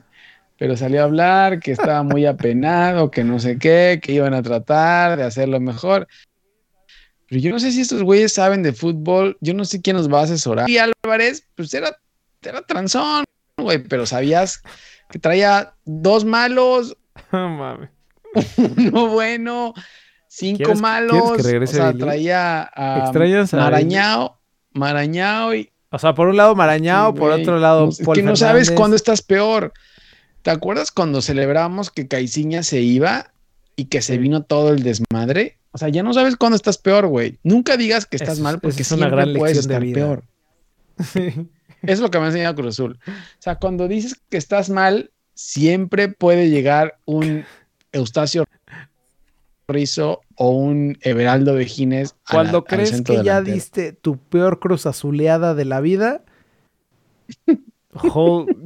Pero salió a hablar que estaba muy apenado, que no sé qué, que iban a tratar de hacerlo mejor. Pero yo no sé si estos güeyes saben de fútbol, yo no sé quién nos va a asesorar. Y Álvarez, pues era, era transón, güey, pero sabías que traía dos malos. No mames. uno bueno, cinco malos. o sea, traía a Marañao, Marañao y. O sea, por un lado Marañao, por otro lado es que no sabes cuándo estás peor. por otro lado Es que no sabes cuándo estás peor. ¿Te acuerdas cuando celebramos que Caiciña se iba y que se vino todo el desmadre? O sea, ya no sabes cuándo estás peor, güey. Nunca digas que estás mal porque es una gran lección de vida. peor. es lo que me ha enseñado Cruz Azul. O sea, cuando dices que estás mal, siempre puede llegar un Eustacio Rizo o un Everaldo de Gines. Cuando crees que ya diste tu peor cruz azuleada de la vida,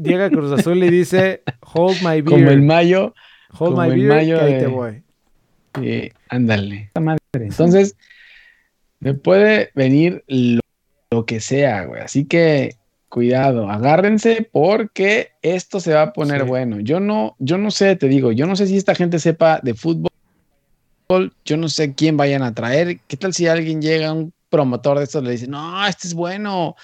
llega Cruz Azul y dice, hold my beer. Como el mayo. Hold my beer, mayo ahí te voy. Ándale. Entonces, me puede venir lo, lo que sea, güey. Así que cuidado, agárrense porque esto se va a poner bueno. Yo no, yo no sé, te digo, yo no sé si esta gente sepa de fútbol, yo no sé quién vayan a traer. ¿Qué tal si alguien llega, un promotor de estos, le dice, no, este es bueno,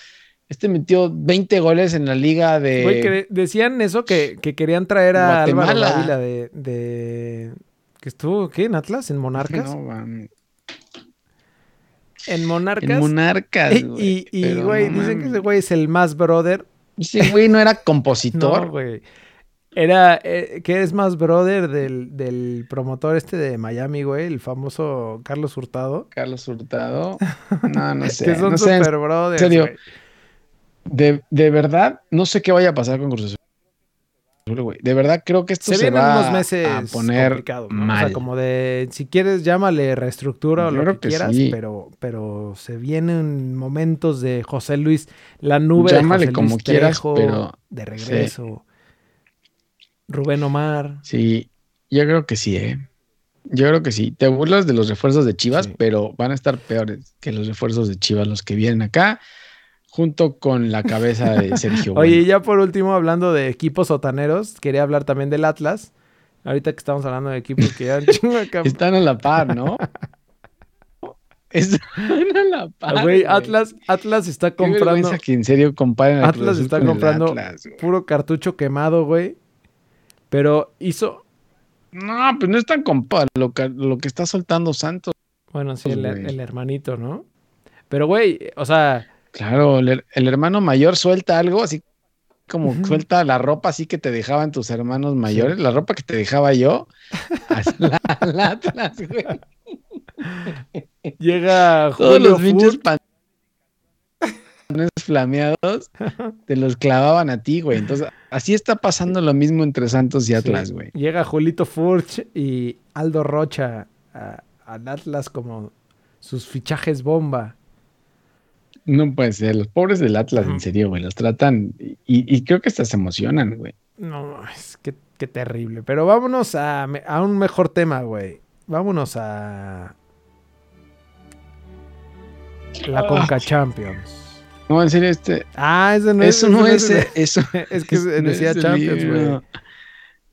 este metió 20 goles en la liga de... decían eso, que, querían traer a Álvaro de, de... que estuvo, ¿qué? ¿En Atlas? ¿En Monarcas? No, en Monarcas. En Monarcas, güey. Y, güey, dicen que ese güey es el más brother. Ese güey no era compositor. no, güey. Era, eh, ¿qué es más brother del, promotor este de Miami, güey? El famoso Carlos Hurtado. Carlos Hurtado. No, no sé. que son super brothers, En serio. De, de, verdad, no sé qué vaya a pasar con Cruz De verdad creo que esto se, va unos meses a poner mal. O sea, como de, si quieres, llámale reestructura o lo que, quieras, pero, pero se vienen momentos de José Luis, la nube llámale de como quieras, pero de regreso. Rubén Omar. Sí, yo creo que sí, ¿eh? Yo creo que sí. Te burlas de los refuerzos de Chivas, pero van a estar peores que los refuerzos de Chivas los que vienen acá junto con la cabeza de Sergio. Oye, y ya por último, hablando de equipos sotaneros, quería hablar también del Atlas. Ahorita que estamos hablando de equipos que ya Están a la par, ¿no? Están a la par. Güey, Atlas, Atlas está comprando. que en serio comparen Atlas está comprando puro cartucho quemado, güey. Pero hizo. No, pues no es tan compa lo que, lo que está soltando Santos. Bueno, sí, el, el hermanito, ¿no? Pero, güey, o sea Claro, el, hermano mayor suelta algo así como suelta la ropa así que te dejaban tus hermanos mayores, la ropa que te dejaba yo, al Atlas, güey. Llega Julio Todos los pinches pantalones flameados te los clavaban a ti, güey. Entonces, así está pasando lo mismo entre Santos y Atlas, güey. Llega Julito Furch y Aldo Rocha al Atlas como sus fichajes bomba. No puede ser, los pobres del Atlas, en serio, güey, los tratan y, creo que hasta se emocionan, güey. No, es que, terrible. Pero vámonos a, a un mejor tema, güey. Vámonos a la ah. Conca Champions. No, en serio, este. Ah, ese no eso no es. Eso, es que decía Champions, güey.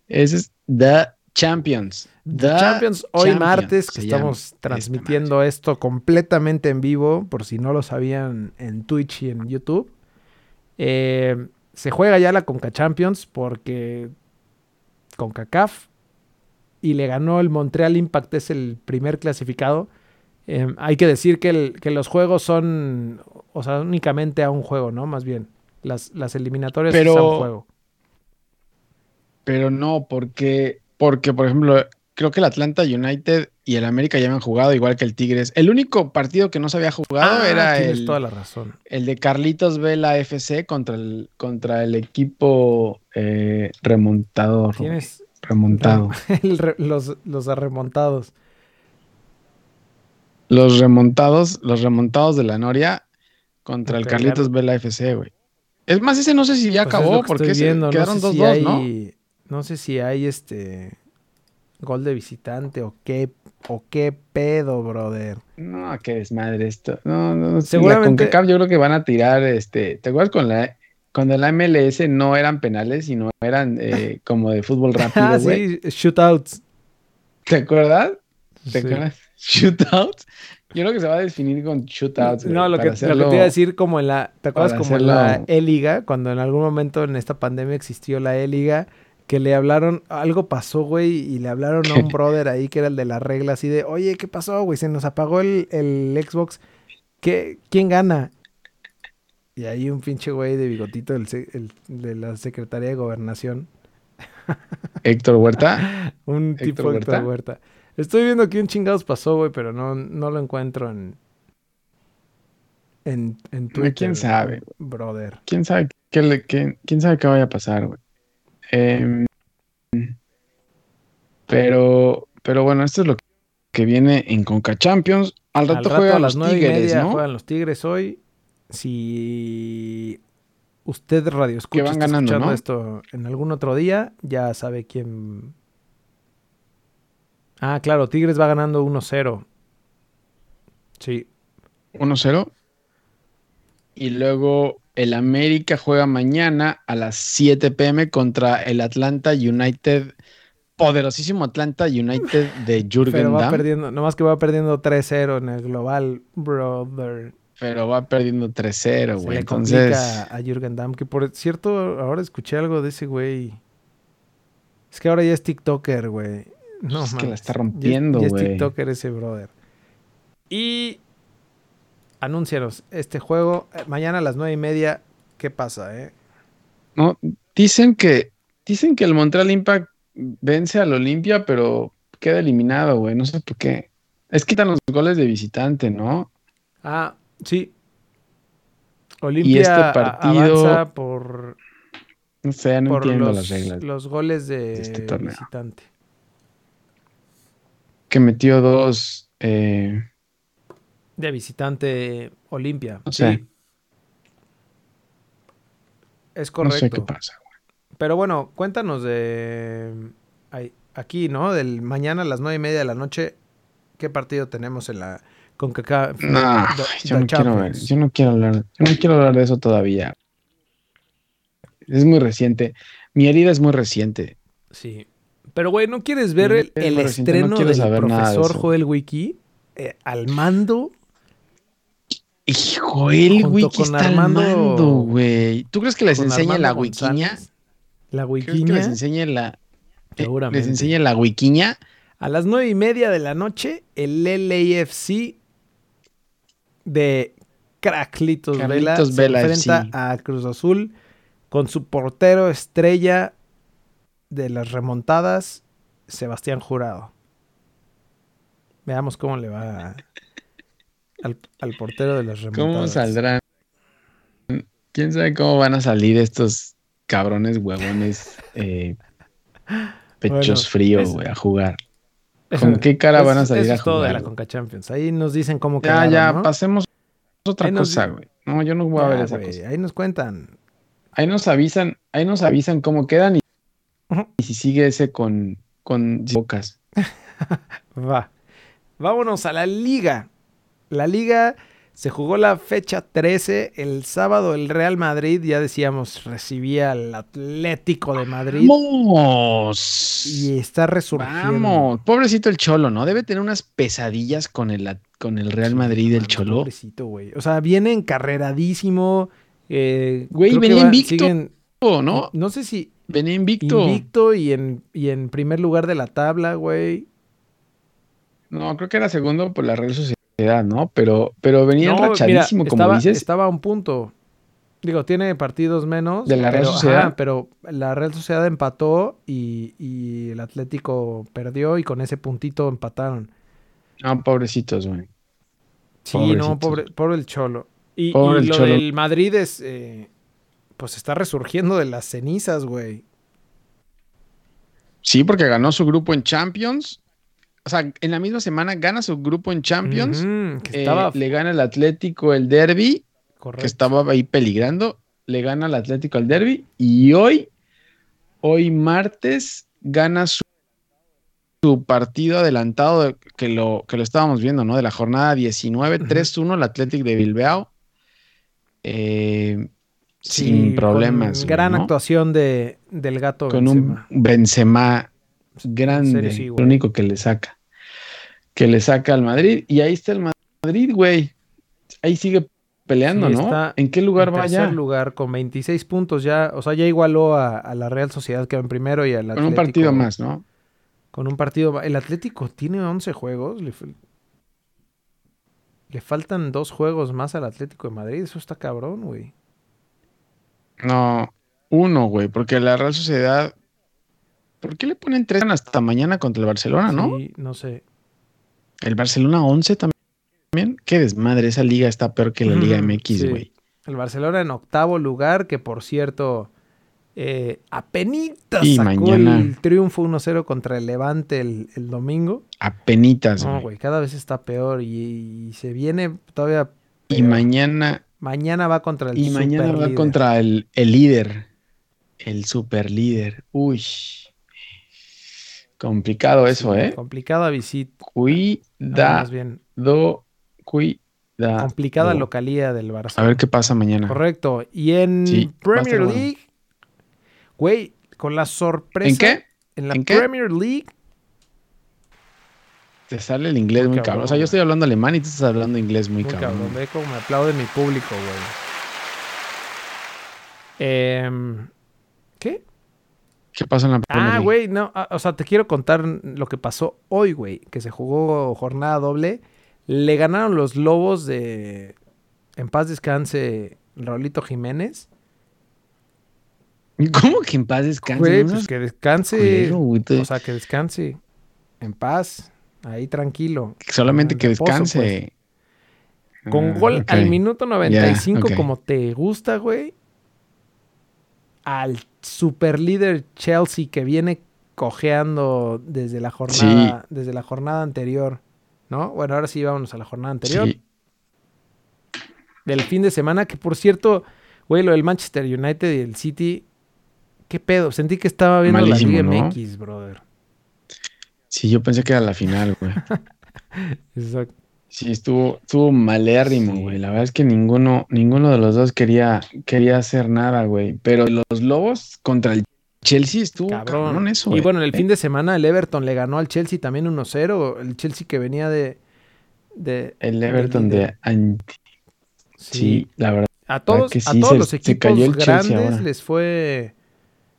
Ese es The Champions. The Champions, hoy martes, que estamos transmitiendo esto completamente en vivo, por si no lo sabían en Twitch y en YouTube. Eh, se juega ya la Conca Champions porque CONCACAF y le ganó el Montreal Impact, es el primer clasificado. Eh, hay que decir que, los juegos son, o sea, únicamente a un juego, ¿no? Más bien, las, las eliminatorias son a un juego. Pero no, porque, porque, por ejemplo, creo que el Atlanta United y el América ya habían jugado, igual que el Tigres. El único partido que no se había jugado ah, era el, toda la razón. el de Carlitos Vela FC contra el, contra el equipo eh, remontador. Tienes remontado. los, los remontados. Los remontados, los remontados de la Noria contra el Carlitos Vela FC, güey. Es más, ese no sé si ya pues acabó, porque quedaron 2-2, ¿no? No sé si hay este gol de visitante o qué o qué pedo, brother. No, qué desmadre esto. No, no, seguramente. La yo creo que van a tirar, este, ¿te acuerdas con la cuando la MLS no eran penales, sino eran eh, como de fútbol rápido, ah, sí, shootouts. ¿Te acuerdas? ¿Te acuerdas? Shootouts. Yo creo que se va a definir con shootouts. No, lo que, lo que, te iba a decir como en la, ¿te acuerdas como en la E-Liga? Cuando en algún momento en esta pandemia existió la E-Liga que le hablaron, algo pasó, güey, y le hablaron a un brother ahí que era el de la regla, así de, oye, ¿qué pasó, güey? Se nos apagó el, Xbox. ¿Qué, ¿Quién gana? Y ahí un pinche güey de bigotito de la Secretaría de Gobernación. Héctor Huerta. un tipo de Héctor Huerta. Estoy viendo que un chingados pasó, güey, pero no, no lo encuentro en, en, en Twitter. ¿Quién sabe? Brother. ¿Quién sabe qué, quién sabe qué vaya a pasar, güey? Em, pero, pero bueno, esto es lo que viene en Conca Champions. Al rato, juegan los Tigres, ¿no? Juegan los Tigres hoy. Si usted radio escucha van ganando, esto en algún otro día, ya sabe quién. Ah, claro, Tigres va ganando 1-0. Sí. 1-0. Y luego el América juega mañana a las 7 pm contra el Atlanta United, poderosísimo Atlanta United de Jürgen Pero va perdiendo, nomás que va perdiendo 3-0 en el global, brother. Pero va perdiendo 3-0, güey. Entonces... a Jürgen Damm, que por cierto, ahora escuché algo de ese güey. Es que ahora ya es TikToker, güey. No, es que la está rompiendo, güey. es TikToker ese brother. Y anúncianos este juego. Eh, mañana a las nueve y media, ¿qué pasa, eh? No, dicen que, dicen que el Montreal Impact vence al Olimpia, pero queda eliminado, güey. No sé por qué. Es quitan los goles de visitante, ¿no? Ah, sí. Olimpia este avanza por. No sé, no entiendo las reglas. Los goles de, este visitante. Que metió dos. Eh, de visitante Olimpia. sí. Es correcto. No sé qué pasa, Pero bueno, cuéntanos de. Aquí, ¿no? Del mañana a las nueve y media de la noche. ¿Qué partido tenemos en la. Con No, yo no quiero ver. Yo no quiero hablar. Yo no quiero hablar de eso todavía. Es muy reciente. Mi herida es muy reciente. Sí. Pero, güey, ¿no quieres ver el, estreno del profesor Joel Wiki eh, al mando Hijo, el wiki está Armando, güey. ¿Tú crees que les enseña la wikiña? ¿La wikiña? que les enseña la... Eh, les enseña la wikiña? A las nueve y media de la noche, el LAFC de Cracklitos Vela se enfrenta a Cruz Azul con su portero estrella de las remontadas, Sebastián Jurado. Veamos cómo le va al, portero de las remontadas. ¿Cómo saldrán? ¿Quién sabe cómo van a salir estos cabrones huevones eh, pechos fríos, güey, a jugar? ¿Con qué cara van a salir a jugar? todo de la Conca Champions. Ahí nos dicen cómo quedaron, Ya, ya, pasemos otra cosa, güey. No, yo no voy a ver esa cosa. Ahí nos cuentan. Ahí nos avisan, ahí nos avisan cómo quedan y, y si sigue ese con, con bocas. Va. Vámonos a la liga. La liga se jugó la fecha 13. El sábado el Real Madrid, ya decíamos, recibía al Atlético de Madrid. ¡Vamos! Y está resurgiendo. Vamos. Pobrecito el Cholo, ¿no? Debe tener unas pesadillas con el, con el Real Madrid, el Cholo. Pobrecito, güey. O sea, viene encarreradísimo. Eh, güey, venía invicto, ¿no? No sé si... Venía invicto. Invicto y en, y en primer lugar de la tabla, güey. No, creo que era segundo por la Real Sociedad. ¿no? Pero, pero venía enrachadísimo, como estaba, dices. Estaba a un punto. Digo, tiene partidos menos. De la Real Sociedad. pero la Real Sociedad empató y, el Atlético perdió y con ese puntito empataron. Ah, pobrecitos, güey. Sí, no, pobre, pobre el Cholo. Y, lo del Madrid es. Eh, pues está resurgiendo de las cenizas, güey. Sí, porque ganó su grupo en Champions o sea, en la misma semana gana su grupo en Champions, eh, le gana el Atlético el Derby, que estaba ahí peligrando, le gana el Atlético el Derby y hoy, hoy martes, gana su, su partido adelantado que lo, que lo estábamos viendo, ¿no? De la jornada 19, 3-1 el Atlético de Bilbao. Eh, sin problemas. Gran actuación de, del gato. Con un Benzema grande, el único que le saca. Que le saca al Madrid. Y ahí está el Madrid, güey. Ahí sigue peleando, ¿no? ¿En qué lugar va ya? lugar con 26 puntos ya. O sea, ya igualó a, la Real Sociedad que va en primero y al Atlético. Con un partido más, ¿no? Con un partido. El Atlético tiene 11 juegos. Le, le faltan dos juegos más al Atlético de Madrid. Eso está cabrón, güey. No, uno, güey, porque la Real Sociedad. ¿Por qué le ponen tres hasta mañana contra el Barcelona, no? Sí, no sé. El Barcelona 11 también. Qué desmadre, esa liga está peor que la Liga MX, güey. El Barcelona en octavo lugar, que por cierto, eh, apenitas sacó el triunfo 1-0 contra el Levante el, domingo. Apenitas, No, güey, cada vez está peor y, se viene todavía. Y mañana. Mañana va contra el Y mañana va contra el, líder. El super líder. Uy. Complicado eso, ¿eh? Complicado a visita. Cuida. bien. Do, cuida. Complicada localía del Barça. A ver qué pasa mañana. Correcto. Y en Premier League, Güey, con la sorpresa. ¿En qué? En la Premier League. Te sale el inglés muy, cabrón. O sea, yo estoy hablando alemán y tú estás hablando inglés muy, muy cabrón. Ve cómo me aplaude mi público, güey. ¿Qué? ¿Qué pasa en la Ah, güey, no. Ah, o sea, te quiero contar lo que pasó hoy, güey. Que se jugó jornada doble. Le ganaron los Lobos de. En paz descanse Raulito Jiménez. ¿Cómo que en paz descanse? pues que descanse. o sea, que descanse. En paz. Ahí tranquilo. Solamente que descanse. Pues. Con ah, gol al minuto 95, como te gusta, güey. Al super líder Chelsea que viene cojeando desde la jornada, desde la jornada anterior. ¿No? Bueno, ahora sí vámonos a la jornada anterior. Sí. Del fin de semana, que por cierto, güey, lo del Manchester United y el City ¿Qué pedo? Sentí que estaba viendo la Liga MX, brother. Sí, yo pensé que era la final, güey. Exacto. Sí, estuvo, estuvo malérrimo, güey. La verdad es que ninguno, ninguno de los dos quería, quería hacer nada, güey. Pero los Lobos contra el Chelsea estuvo cabrón, eso. Y bueno, el fin de semana el Everton le ganó al Chelsea también 1-0. El Chelsea que venía de. de el Everton de, sí. la verdad. A todos, a todos los equipos grandes les fue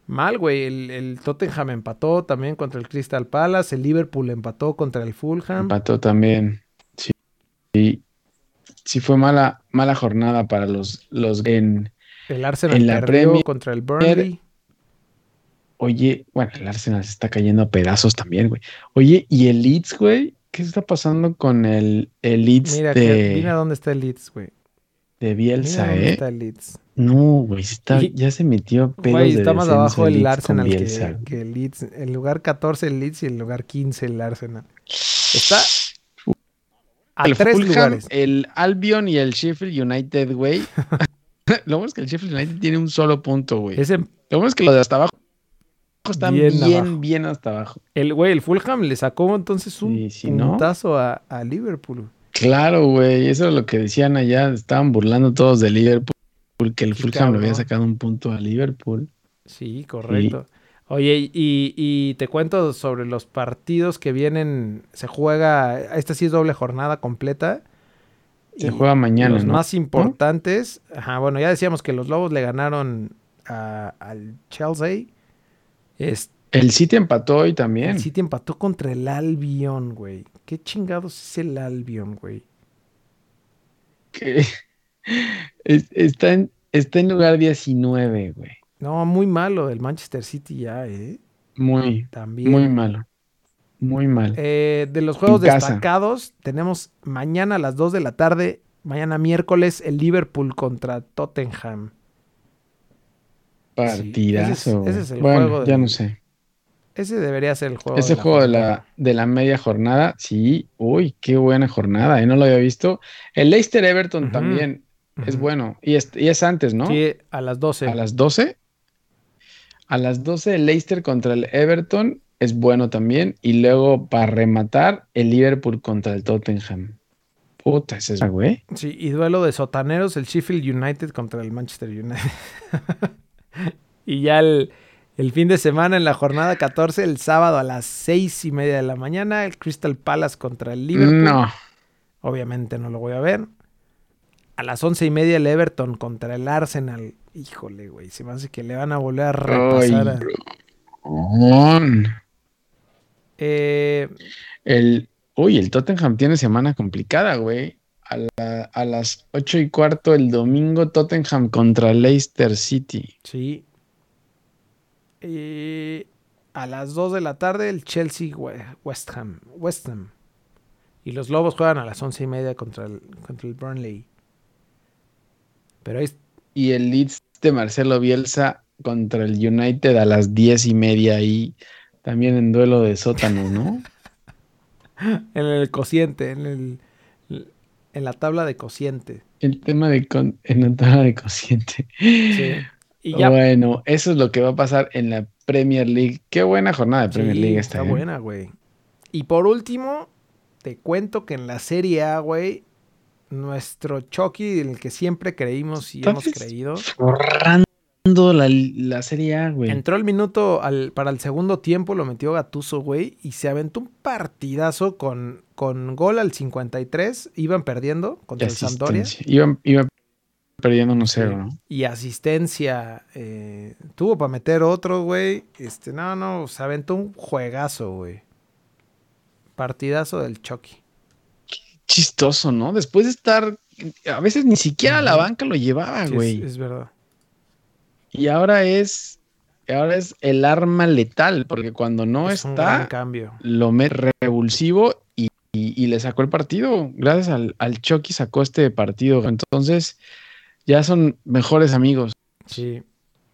Mal, güey. El, Tottenham empató también contra el Crystal Palace. El Liverpool empató contra el Fulham. Empató también. Sí. Sí, fue mala, mala jornada para los, los en, el Arsenal en la contra el Burnley. Oye, bueno, el Arsenal se está cayendo a pedazos también, güey. Oye, ¿y el Leeds, güey? ¿Qué está pasando con el, el Leeds Mira, que, mira dónde está el Leeds, güey. De Bielsa, mira ¿eh? Está el Leeds. No, güey, ya se metió pedo güey, está más abajo el Arsenal que, el Leeds. El lugar 14 el Leeds y el lugar 15 el Arsenal. Está a tres lugares. El Albion y el Sheffield United, güey. lo bueno es que el Sheffield United tiene un solo punto, güey. Lo bueno es que lo de hasta abajo están bien, bien, hasta abajo. El güey, el Fulham le sacó entonces un puntazo a, a Liverpool. Claro, güey, eso es lo que decían allá. Estaban burlando todos de Liverpool porque el Fulham le había sacado un punto a Liverpool. Sí, correcto. Oye, y, te cuento sobre los partidos que vienen. Se juega, esta sí es doble jornada completa. Se juega mañana. Los más importantes. Ajá, bueno, ya decíamos que los Lobos le ganaron al Chelsea. el City empató hoy también. El City empató contra el Albion, güey. ¿Qué chingados es el Albion, güey? Está, en, está en lugar 19, güey. No, muy malo el Manchester City ya, ¿eh? Muy, También. muy malo. Muy mal. Eh, de los juegos destacados, tenemos mañana a las 2 de la tarde, mañana miércoles, el Liverpool contra Tottenham. Partidazo. ese, es, el bueno, ya no sé. Ese debería ser el juego. Ese juego de la, de la media jornada, sí. Uy, qué buena jornada, ¿eh? No lo había visto. El Leicester Everton también es bueno. Y es, y es, antes, ¿no? Sí, a las 12. ¿A las 12? A las 12 el Leicester contra el Everton es bueno también. Y luego, para rematar, el Liverpool contra el Tottenham. Puta, ese es güey. Sí, y duelo de sotaneros, el Sheffield United contra el Manchester United. y ya el el fin de semana en la jornada 14, el sábado a las seis y media de la mañana, el Crystal Palace contra el Liverpool. No. Obviamente no lo voy a ver. A las once y media el Everton contra el Arsenal. Híjole, güey. Se me hace que le van a volver a repasar. Eh, el, uy, el Tottenham tiene semana complicada, güey. a, las 8 y cuarto el domingo Tottenham contra Leicester City. Sí. a las 2 de la tarde el Chelsea West Ham. West Ham. Y los Lobos juegan a las once y media contra el, contra el Burnley. Pero ahí... Y el Leeds de Marcelo Bielsa contra el United a las diez y media ahí. También en duelo de sótanos, ¿no? en el cociente, en el en la tabla de cociente. El tema de en la tabla de cociente. Sí. Y ya... Bueno, eso es lo que va a pasar en la Premier League. Qué buena jornada de Premier League esta. Está ¿eh? buena, güey. Y por último, te cuento que en la Serie A, güey, nuestro Chucky, en el que siempre creímos y hemos creído. La, la, Serie A, güey. Entró el minuto al, para el segundo tiempo, lo metió Gatuso, güey, y se aventó un partidazo con, con gol al 53. Iban perdiendo contra el Sampdoria. Iban, perdiendo 1-0, ¿no? Y asistencia. Eh, tuvo para meter otro, güey. Este, no, no, se aventó un juegazo, güey. Partidazo del Chucky. Chistoso, ¿no? Después de estar. A veces ni siquiera la banca lo llevaba, güey. es, verdad. Y ahora es. Ahora es el arma letal, porque cuando no está, cambio. lo mete revulsivo y, le sacó el partido. Gracias al, al Chucky sacó este partido. Entonces, ya son mejores amigos. Sí.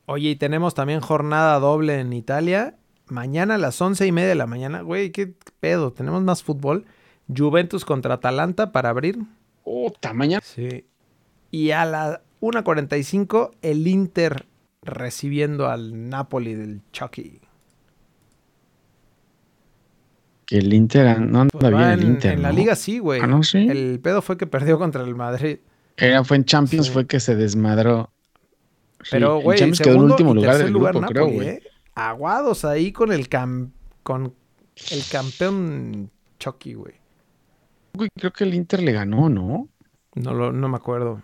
Oye, y tenemos también jornada doble en Italia mañana a las once y media de la mañana, güey, qué pedo, tenemos más fútbol. Juventus contra Atalanta para abrir. Oh, mañana. Sí. Y a la 1.45 el Inter recibiendo al Napoli del Chucky. Que el Inter no anda pues bien el Inter. En la liga sí, güey. Ah, sí? El pedo fue que perdió contra el Madrid. Era, fue en Champions, fue que se desmadró. Pero, güey, Champions quedó en último lugar del grupo, creo, güey. ¿eh? aguados ahí con el cam con el campeón Chucky, güey. Creo que el Inter le ganó, ¿no? No, lo, no me acuerdo.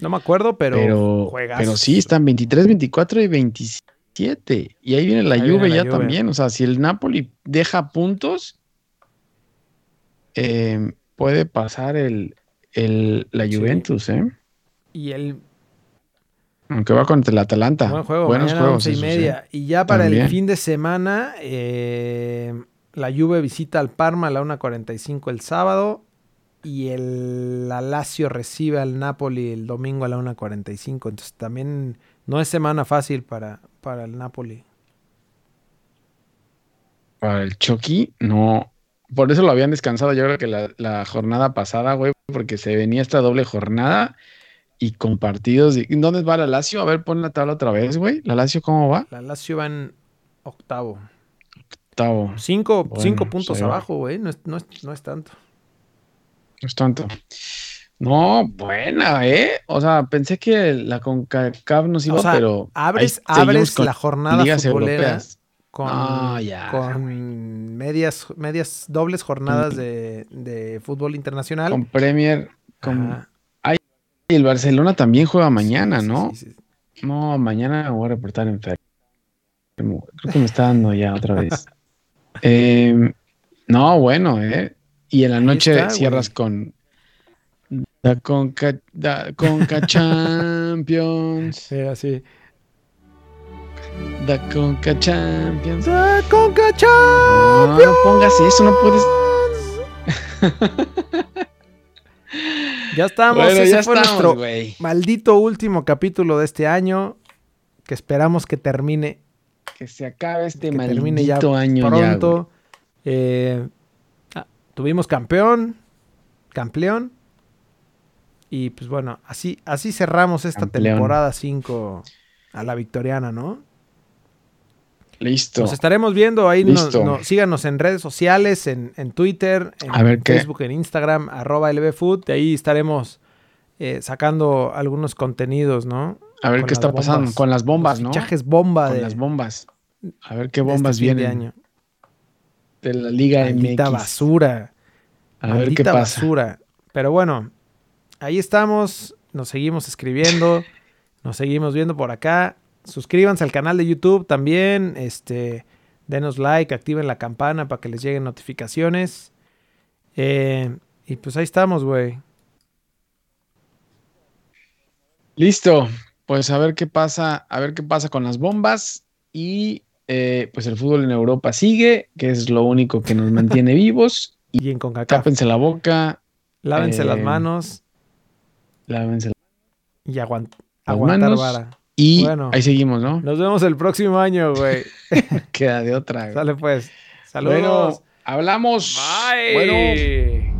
No me acuerdo, pero, pero, pero sí, están 23, 24 y 27. Y ahí viene la lluvia ya también. O sea, si el Napoli deja puntos, eh, puede pasar el, el la Juventus, ¿eh? Y el aunque va contra el Atalanta. Buen juego, Buenos juegos. y media. Y ya para el fin de semana, eh, la Juve visita al Parma a la 1.45 el sábado. Y el la Lazio recibe al Napoli el domingo a la 1.45. Entonces también no es semana fácil para, para el Napoli. Para el Chucky, no. Por eso lo habían descansado yo creo que la, la jornada pasada, güey, porque se venía esta doble jornada y con partidos. ¿Dónde va la Lazio? A ver, pon la tabla otra vez, güey. ¿La Lazio cómo va? La Lazio va en octavo. Octavo. Cinco, puntos abajo, güey. No es, no, es, tanto. No es tanto. No, buena, ¿eh? O sea, pensé que la CONCACAF nos iba, pero... Abres, abres la jornada futbolera con, ah, con medias, medias dobles jornadas de, de, fútbol internacional. Con Premier, con y el Barcelona también juega mañana, ¿no? no, mañana voy a reportar enfermo. Creo que me está dando ya otra vez. Em, no, bueno, ¿eh? Y en la noche cierras con la Conca, Conca Champions. Sí, así. Da Conca Champions. Da Conca Champions. No, no pongas eso, no puedes. Ya estamos. Ese fue nuestro maldito último capítulo de este año. Que esperamos que termine. Que se acabe este maldito año pronto. Eh, ah, tuvimos campeón. Campeón. Y pues bueno, así, así cerramos esta temporada 5 a la victoriana, ¿no? Listo. Nos estaremos viendo ahí. síganos en redes sociales, en, Twitter, en Facebook, en Instagram, arroba lbfood. De ahí estaremos eh, sacando algunos contenidos, ¿no? A ver qué está pasando con las bombas, ¿no? Fichajes bomba con las bombas. A ver qué bombas este vienen. De, año. de la Liga Maldita basura. A ver qué pasa. basura. Pero bueno, ahí estamos. Nos seguimos escribiendo. nos seguimos viendo por acá suscríbanse al canal de YouTube también, este, denos like, activen la campana para que les lleguen notificaciones. Eh, Y pues ahí estamos, güey. Listo. Pues a ver qué pasa, a ver qué pasa con las bombas. Y eh, pues el fútbol en Europa sigue, que es lo único que nos mantiene vivos. Y, en CONCACAF. Tápense la boca. Lávense las eh, manos. Lávense Y aguantar vara. Y ahí seguimos, ¿no? Nos vemos el próximo año, güey. Queda de otra. Sale pues. Saludos. hablamos. Bye. Bueno.